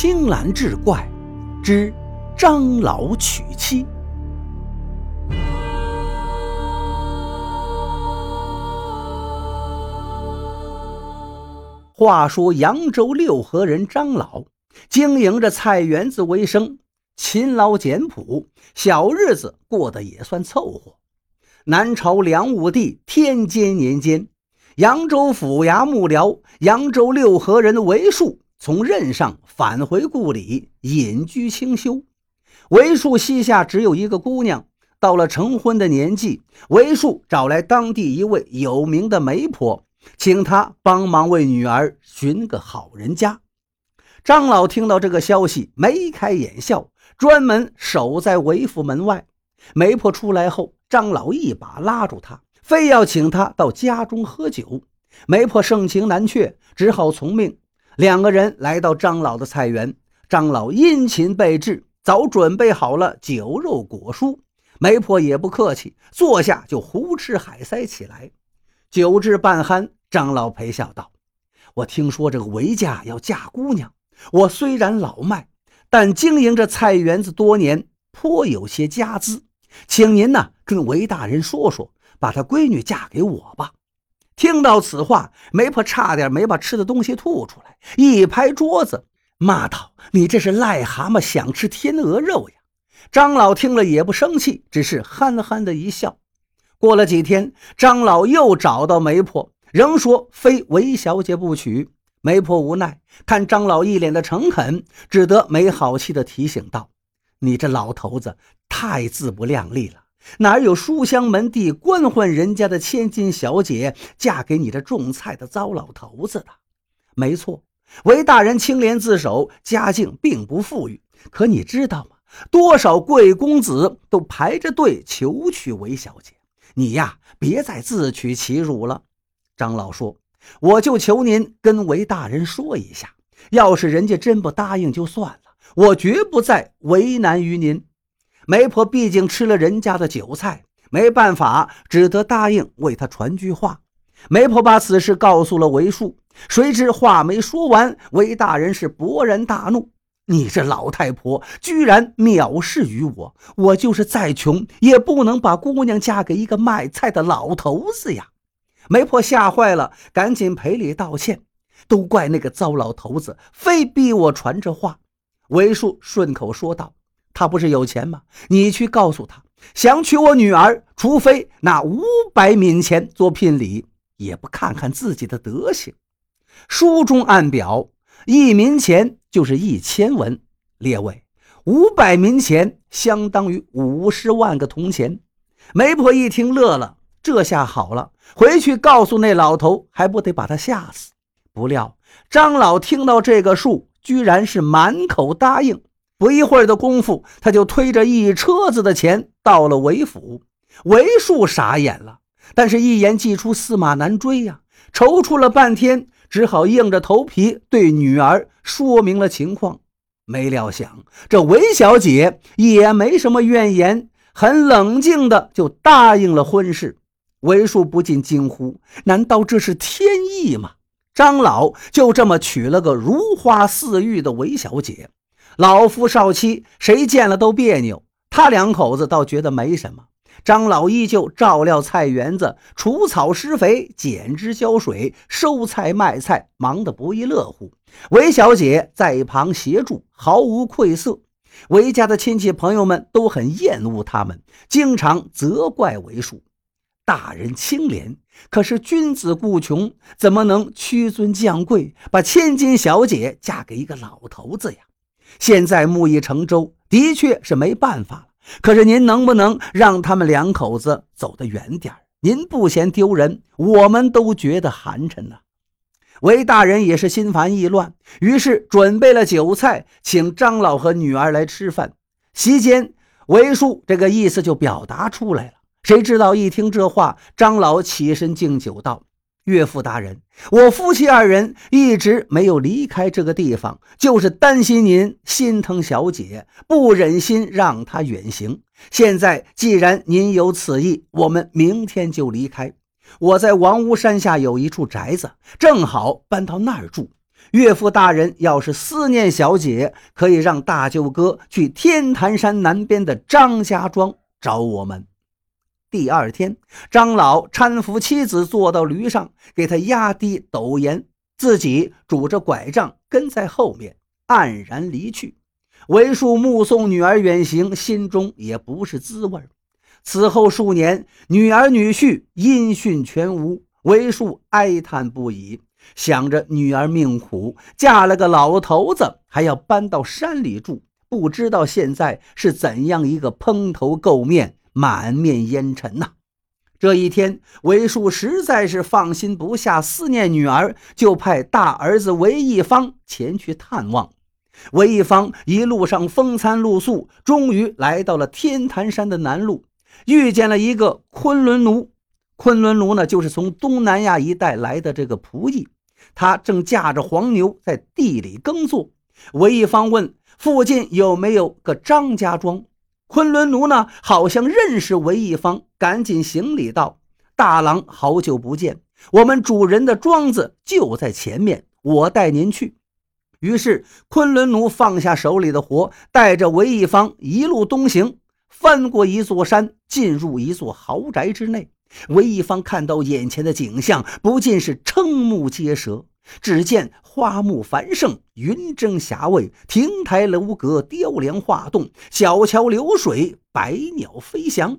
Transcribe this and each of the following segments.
青蓝志怪之张老娶妻。话说扬州六合人张老经营着菜园子为生，勤劳简朴，小日子过得也算凑合。南朝梁武帝天监年间，扬州府衙幕僚扬州六合人韦树从任上返回故里，隐居清修。韦树膝下只有一个姑娘，到了成婚的年纪，韦树找来当地一位有名的媒婆。请他帮忙为女儿寻个好人家。张老听到这个消息，眉开眼笑，专门守在韦府门外。媒婆出来后，张老一把拉住他，非要请他到家中喝酒。媒婆盛情难却，只好从命。两个人来到张老的菜园，张老殷勤备至，早准备好了酒肉果蔬。媒婆也不客气，坐下就胡吃海塞起来。酒至半酣，张老陪笑道：“我听说这个韦家要嫁姑娘，我虽然老迈，但经营着菜园子多年，颇有些家资，请您呢跟韦大人说说，把他闺女嫁给我吧。”听到此话，媒婆差点没把吃的东西吐出来，一拍桌子骂道：“你这是癞蛤蟆想吃天鹅肉呀！”张老听了也不生气，只是憨憨的一笑。过了几天，张老又找到媒婆，仍说非韦小姐不娶。媒婆无奈，看张老一脸的诚恳，只得没好气地提醒道：“你这老头子太自不量力了，哪有书香门第、官宦人家的千金小姐嫁给你这种菜的糟老头子的？没错，韦大人清廉自守，家境并不富裕。可你知道吗？多少贵公子都排着队求娶韦小姐。”你呀，别再自取其辱了。张老说：“我就求您跟韦大人说一下，要是人家真不答应就算了，我绝不再为难于您。”媒婆毕竟吃了人家的韭菜，没办法，只得答应为他传句话。媒婆把此事告诉了韦树，谁知话没说完，韦大人是勃然大怒。你这老太婆居然藐视于我！我就是再穷，也不能把姑娘嫁给一个卖菜的老头子呀！媒婆吓坏了，赶紧赔礼道歉。都怪那个糟老头子，非逼我传这话。韦树顺口说道：“他不是有钱吗？你去告诉他，想娶我女儿，除非拿五百冥钱做聘礼，也不看看自己的德行。”书中暗表。一民钱就是一千文，列位，五百民钱相当于五十万个铜钱。媒婆一听乐了，这下好了，回去告诉那老头，还不得把他吓死？不料张老听到这个数，居然是满口答应。不一会儿的功夫，他就推着一车子的钱到了韦府。韦树傻眼了，但是一言既出，驷马难追呀，踌躇了半天。只好硬着头皮对女儿说明了情况，没料想这韦小姐也没什么怨言，很冷静的就答应了婚事。韦树不禁惊呼：“难道这是天意吗？”张老就这么娶了个如花似玉的韦小姐，老夫少妻谁见了都别扭，他两口子倒觉得没什么。张老依旧照料菜园子，除草施肥，剪枝浇水，收菜卖菜，忙得不亦乐乎。韦小姐在一旁协助，毫无愧色。韦家的亲戚朋友们都很厌恶他们，经常责怪韦叔大人清廉，可是君子固穷，怎么能屈尊降贵，把千金小姐嫁给一个老头子呀？现在木已成舟，的确是没办法了。可是您能不能让他们两口子走得远点您不嫌丢人，我们都觉得寒碜呢。韦大人也是心烦意乱，于是准备了酒菜，请张老和女儿来吃饭。席间，韦叔这个意思就表达出来了。谁知道一听这话，张老起身敬酒道。岳父大人，我夫妻二人一直没有离开这个地方，就是担心您心疼小姐，不忍心让她远行。现在既然您有此意，我们明天就离开。我在王屋山下有一处宅子，正好搬到那儿住。岳父大人要是思念小姐，可以让大舅哥去天坛山南边的张家庄找我们。第二天，张老搀扶妻子坐到驴上，给他压低斗盐，自己拄着拐杖跟在后面，黯然离去。为树目送女儿远行，心中也不是滋味。此后数年，女儿女婿音讯全无，为树哀叹不已。想着女儿命苦，嫁了个老头子，还要搬到山里住，不知道现在是怎样一个蓬头垢面、满面烟尘呐！这一天，韦树实在是放心不下，思念女儿，就派大儿子韦一方前去探望。韦一方一路上风餐露宿，终于来到了天坛山的南麓，遇见了一个昆仑奴。昆仑奴呢，就是从东南亚一带来的这个仆役。他正驾着黄牛在地里耕作。韦一方问：“附近有没有个张家庄？”昆仑奴呢，好像认识韦一方，赶紧行礼道：“大郎好久不见，我们主人的庄子就在前面，我带您去。”于是昆仑奴放下手里的活，带着韦一方一路东行，翻过一座山，进入一座豪宅之内。韦一方看到眼前的景象，不禁是瞠目结舌。只见花木繁盛，云蒸霞蔚，亭台楼阁，雕梁画栋，小桥流水，百鸟飞翔。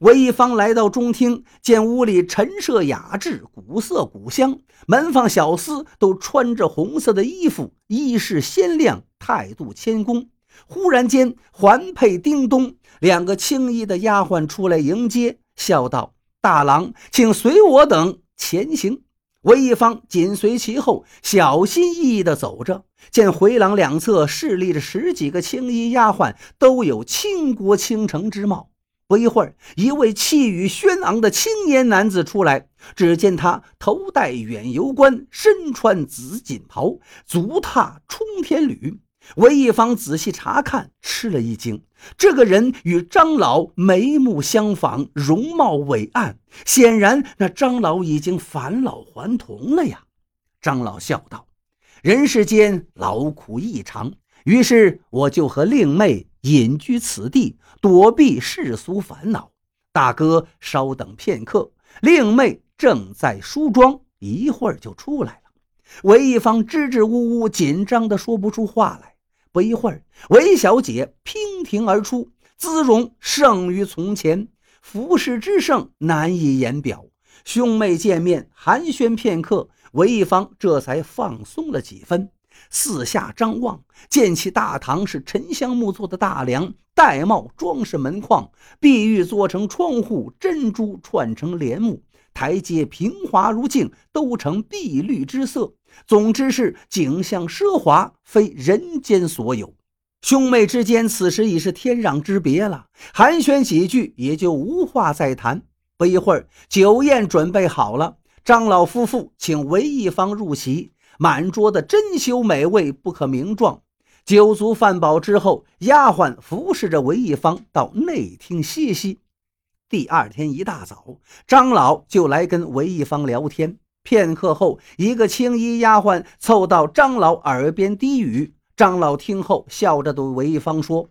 韦一方来到中厅，见屋里陈设雅致，古色古香，门房小厮都穿着红色的衣服，衣饰鲜亮，态度谦恭。忽然间，环佩叮咚，两个青衣的丫鬟出来迎接，笑道。大郎，请随我等前行。韦一方紧随其后，小心翼翼地走着。见回廊两侧侍立着十几个青衣丫鬟，都有倾国倾城之貌。不一会儿，一位气宇轩昂的青年男子出来。只见他头戴远游冠，身穿紫锦袍，足踏冲天履。韦一方仔细查看，吃了一惊。这个人与张老眉目相仿，容貌伟岸，显然那张老已经返老还童了呀。张老笑道：“人世间劳苦异常，于是我就和令妹隐居此地，躲避世俗烦恼。大哥稍等片刻，令妹正在梳妆，一会儿就出来了。”韦一方支支吾吾，紧张的说不出话来。不一会儿，韦小姐娉婷而出，姿容胜于从前，服饰之盛难以言表。兄妹见面寒暄片刻，韦一方这才放松了几分。四下张望，见其大堂是沉香木做的大梁，玳瑁装饰门框，碧玉做成窗户，珍珠串成帘幕，台阶平滑如镜，都成碧绿之色。总之是景象奢华，非人间所有。兄妹之间此时已是天壤之别了，寒暄几句也就无话再谈。不一会儿，酒宴准备好了，张老夫妇请韦一方入席，满桌的珍馐美味不可名状。酒足饭饱之后，丫鬟服侍着韦一方到内厅歇息。第二天一大早，张老就来跟韦一方聊天。片刻后，一个青衣丫鬟凑到张老耳边低语。张老听后，笑着对韦一方说：“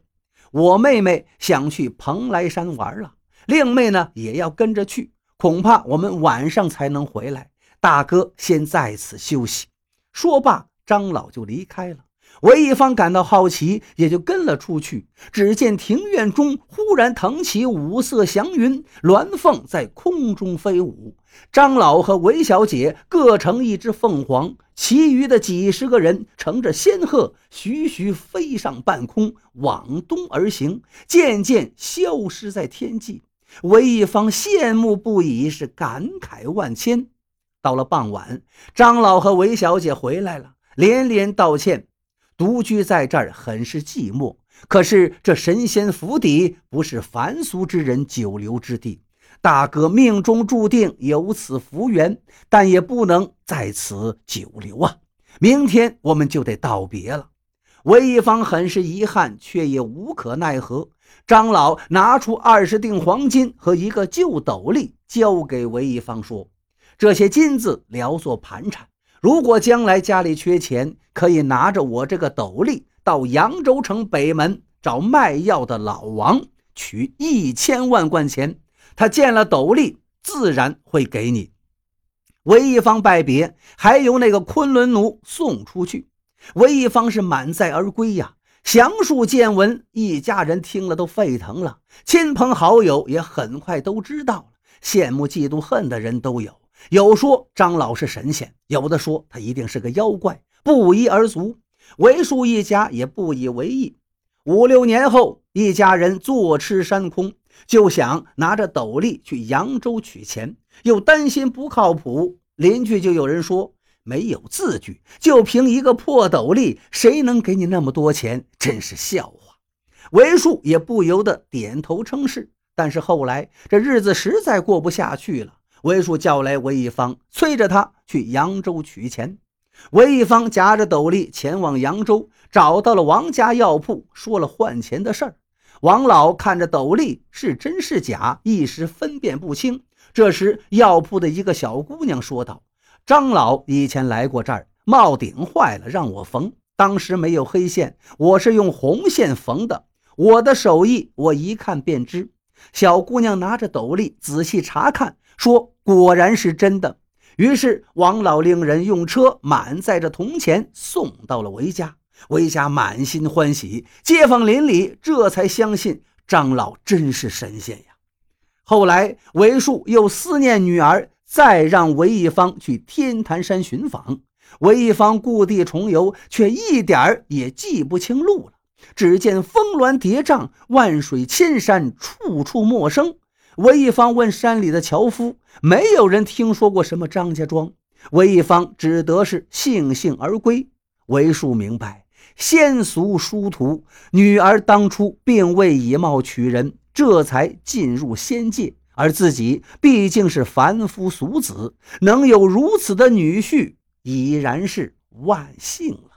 我妹妹想去蓬莱山玩了，令妹呢也要跟着去，恐怕我们晚上才能回来。大哥先在此休息。”说罢，张老就离开了。韦一方感到好奇，也就跟了出去。只见庭院中忽然腾起五色祥云，鸾凤在空中飞舞。张老和韦小姐各成一只凤凰，其余的几十个人乘着仙鹤，徐徐飞上半空，往东而行，渐渐消失在天际。韦一方羡慕不已，是感慨万千。到了傍晚，张老和韦小姐回来了，连连道歉。独居在这儿很是寂寞，可是这神仙府邸不是凡俗之人久留之地。大哥命中注定有此福缘，但也不能在此久留啊！明天我们就得道别了。韦一方很是遗憾，却也无可奈何。张老拿出二十锭黄金和一个旧斗笠，交给韦一方说：“这些金子聊作盘缠。”如果将来家里缺钱，可以拿着我这个斗笠到扬州城北门找卖药的老王取一千万贯钱。他见了斗笠，自然会给你。韦一方拜别，还由那个昆仑奴送出去。韦一方是满载而归呀。详述见闻，一家人听了都沸腾了，亲朋好友也很快都知道了，羡慕嫉妒恨的人都有。有说张老是神仙，有的说他一定是个妖怪，不一而足。韦树一家也不以为意。五六年后，一家人坐吃山空，就想拿着斗笠去扬州取钱，又担心不靠谱。邻居就有人说。没有字据，就凭一个破斗笠，谁能给你那么多钱？真是笑话。韦树也不由得点头称是。但是后来这日子实在过不下去了，韦叔叫来韦一方，催着他去扬州取钱。韦一方夹着斗笠前往扬州，找到了王家药铺，说了换钱的事儿。王老看着斗笠是真是假，一时分辨不清。这时，药铺的一个小姑娘说道。张老以前来过这儿，帽顶坏了，让我缝。当时没有黑线，我是用红线缝的。我的手艺，我一看便知。小姑娘拿着斗笠仔细查看，说：“果然是真的。”于是王老令人用车满载着铜钱送到了韦家。韦家满心欢喜，街坊邻里这才相信张老真是神仙呀。后来韦树又思念女儿。再让韦一方去天坛山寻访，韦一方故地重游，却一点儿也记不清路了。只见峰峦叠嶂，万水千山，处处陌生。韦一方问山里的樵夫，没有人听说过什么张家庄。韦一方只得是悻悻而归。韦树明白，仙俗殊途，女儿当初并未以貌取人，这才进入仙界。而自己毕竟是凡夫俗子，能有如此的女婿，已然是万幸了。